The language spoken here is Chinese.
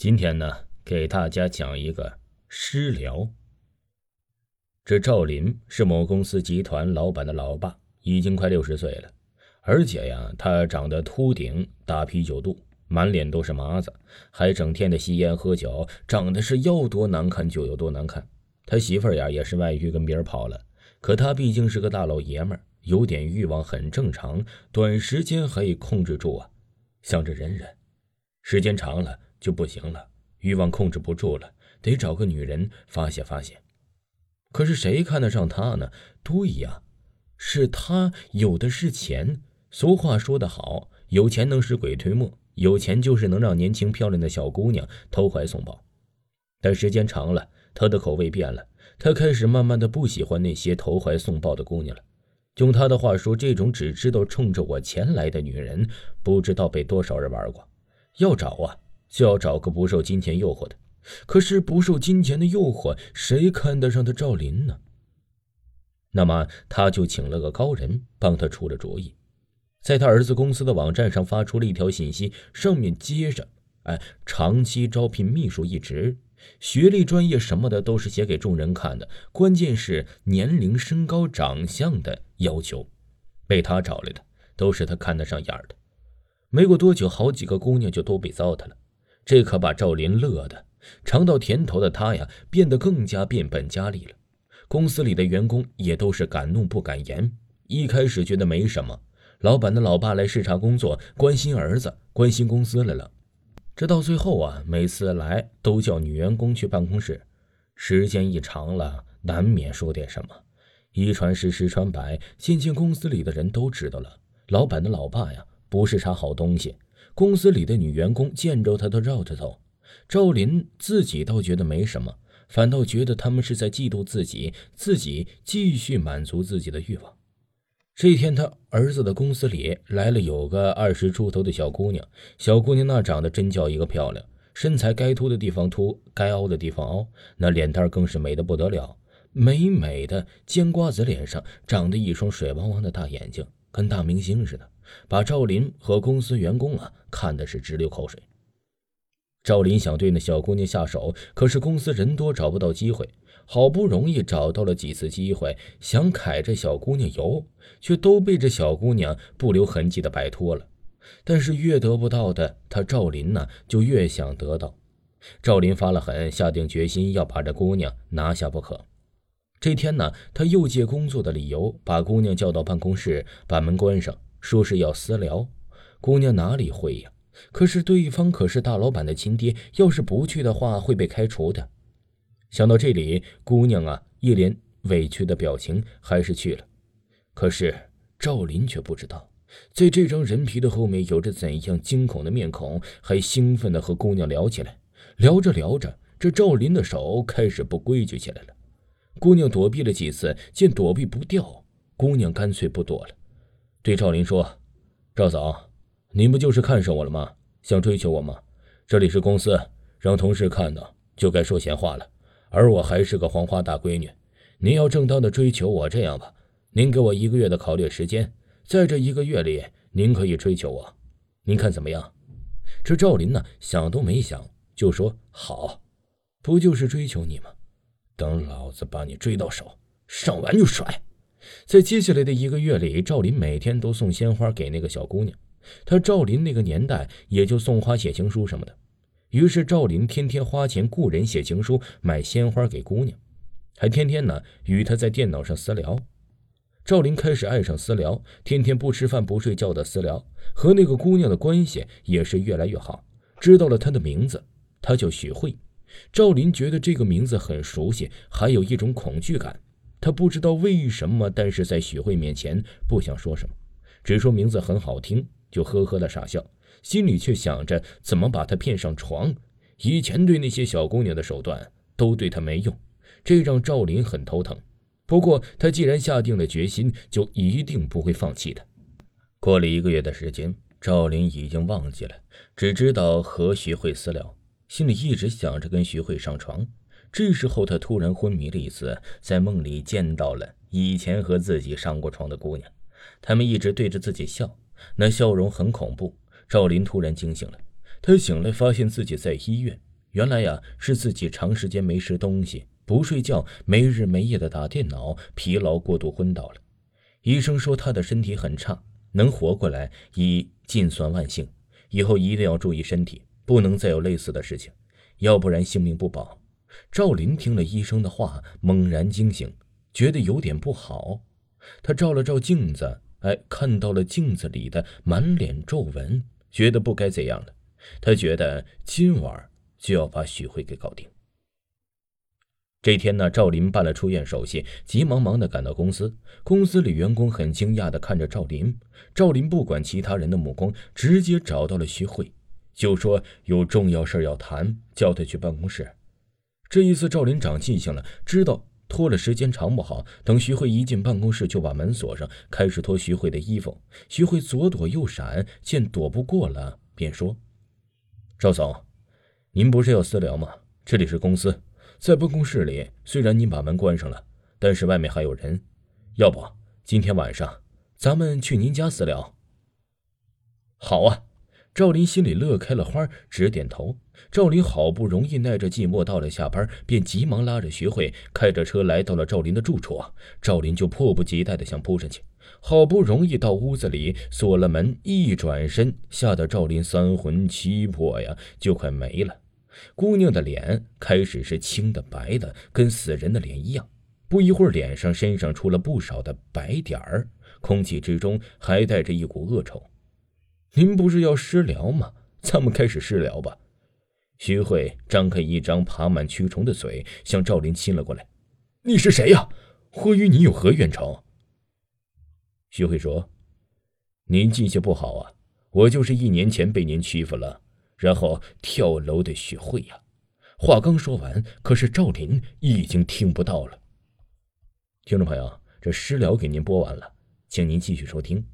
今天呢，给大家讲一个私聊。这赵林是某公司集团老板的老爸，已经快六十岁了，而且呀，他长得秃顶、大啤酒肚，满脸都是麻子，还整天的吸烟喝酒，长得是要多难看就有多难看。他媳妇儿呀，也是外遇跟别人跑了，可他毕竟是个大老爷们儿，有点欲望很正常，短时间可以控制住啊，想着忍忍，时间长了。就不行了，欲望控制不住了，得找个女人发泄发泄。可是谁看得上他呢？对呀，是他有的是钱。俗话说得好，有钱能使鬼推磨，有钱就是能让年轻漂亮的小姑娘投怀送抱。但时间长了，他的口味变了，他开始慢慢的不喜欢那些投怀送抱的姑娘了。用他的话说，这种只知道冲着我钱来的女人，不知道被多少人玩过。要找啊！就要找个不受金钱诱惑的，可是不受金钱的诱惑，谁看得上他赵林呢？那么他就请了个高人帮他出了主意，在他儿子公司的网站上发出了一条信息，上面接着“哎，长期招聘秘书一职，学历、专业什么的都是写给众人看的，关键是年龄、身高、长相的要求，被他找来的都是他看得上眼的。没过多久，好几个姑娘就都被糟蹋了。”这可把赵林乐的，尝到甜头的他呀，变得更加变本加厉了。公司里的员工也都是敢怒不敢言。一开始觉得没什么，老板的老爸来视察工作，关心儿子，关心公司来了。这到最后啊，每次来都叫女员工去办公室，时间一长了，难免说点什么。一传十，十传百，渐渐公司里的人都知道了，老板的老爸呀，不是啥好东西。公司里的女员工见着他都绕着走，赵林自己倒觉得没什么，反倒觉得他们是在嫉妒自己，自己继续满足自己的欲望。这天，他儿子的公司里来了有个二十出头的小姑娘，小姑娘那长得真叫一个漂亮，身材该凸的地方凸，该凹的地方凹，那脸蛋更是美的不得了，美美的尖瓜子脸上长着一双水汪汪的大眼睛，跟大明星似的。把赵林和公司员工啊看的是直流口水。赵林想对那小姑娘下手，可是公司人多找不到机会，好不容易找到了几次机会，想揩这小姑娘油，却都被这小姑娘不留痕迹的摆脱了。但是越得不到的，他赵林呢就越想得到。赵林发了狠，下定决心要把这姑娘拿下不可。这天呢，他又借工作的理由把姑娘叫到办公室，把门关上。说是要私聊，姑娘哪里会呀？可是对方可是大老板的亲爹，要是不去的话会被开除的。想到这里，姑娘啊一脸委屈的表情，还是去了。可是赵林却不知道，在这张人皮的后面有着怎样惊恐的面孔，还兴奋的和姑娘聊起来。聊着聊着，这赵林的手开始不规矩起来了。姑娘躲避了几次，见躲避不掉，姑娘干脆不躲了。对赵林说：“赵总，您不就是看上我了吗？想追求我吗？这里是公司，让同事看到就该说闲话了。而我还是个黄花大闺女，您要正当的追求我，这样吧，您给我一个月的考虑时间，在这一个月里，您可以追求我，您看怎么样？”这赵林呢，想都没想就说：“好，不就是追求你吗？等老子把你追到手，上完就甩。”在接下来的一个月里，赵林每天都送鲜花给那个小姑娘。他赵林那个年代也就送花、写情书什么的。于是赵林天天花钱雇人写情书、买鲜花给姑娘，还天天呢与她在电脑上私聊。赵林开始爱上私聊，天天不吃饭不睡觉的私聊，和那个姑娘的关系也是越来越好。知道了她的名字，她叫许慧。赵林觉得这个名字很熟悉，还有一种恐惧感。他不知道为什么，但是在许慧面前不想说什么，只说名字很好听，就呵呵的傻笑，心里却想着怎么把她骗上床。以前对那些小姑娘的手段都对他没用，这让赵林很头疼。不过他既然下定了决心，就一定不会放弃的。过了一个月的时间，赵林已经忘记了，只知道和徐慧私聊，心里一直想着跟徐慧上床。这时候，他突然昏迷了一次，在梦里见到了以前和自己上过床的姑娘，他们一直对着自己笑，那笑容很恐怖。赵林突然惊醒了，他醒来发现自己在医院，原来呀是自己长时间没吃东西、不睡觉、没日没夜的打电脑，疲劳过度昏倒了。医生说他的身体很差，能活过来已尽算万幸。以后一定要注意身体，不能再有类似的事情，要不然性命不保。赵林听了医生的话，猛然惊醒，觉得有点不好。他照了照镜子，哎，看到了镜子里的满脸皱纹，觉得不该这样了。他觉得今晚就要把许慧给搞定。这天呢，赵林办了出院手续，急忙忙的赶到公司。公司里员工很惊讶的看着赵林。赵林不管其他人的目光，直接找到了徐慧，就说有重要事要谈，叫他去办公室。这一次赵林长记性了，知道拖了时间长不好。等徐慧一进办公室，就把门锁上，开始脱徐慧的衣服。徐慧左躲右闪，见躲不过了，便说：“赵总，您不是要私聊吗？这里是公司。”在办公室里，虽然您把门关上了，但是外面还有人。要不今天晚上咱们去您家私聊？好啊！赵林心里乐开了花，直点头。赵林好不容易耐着寂寞到了下班，便急忙拉着徐慧开着车来到了赵林的住处。赵林就迫不及待的想扑上去，好不容易到屋子里锁了门，一转身，吓得赵林三魂七魄呀，就快没了。姑娘的脸开始是青的白的，跟死人的脸一样。不一会儿，脸上、身上出了不少的白点儿，空气之中还带着一股恶臭。您不是要私聊吗？咱们开始私聊吧。徐慧张开一张爬满蛆虫的嘴，向赵林亲了过来。你是谁呀？我与你有何冤仇？徐慧说：“您记性不好啊，我就是一年前被您欺负了。”然后跳楼的徐慧呀，话刚说完，可是赵林已经听不到了。听众朋友，这诗聊给您播完了，请您继续收听。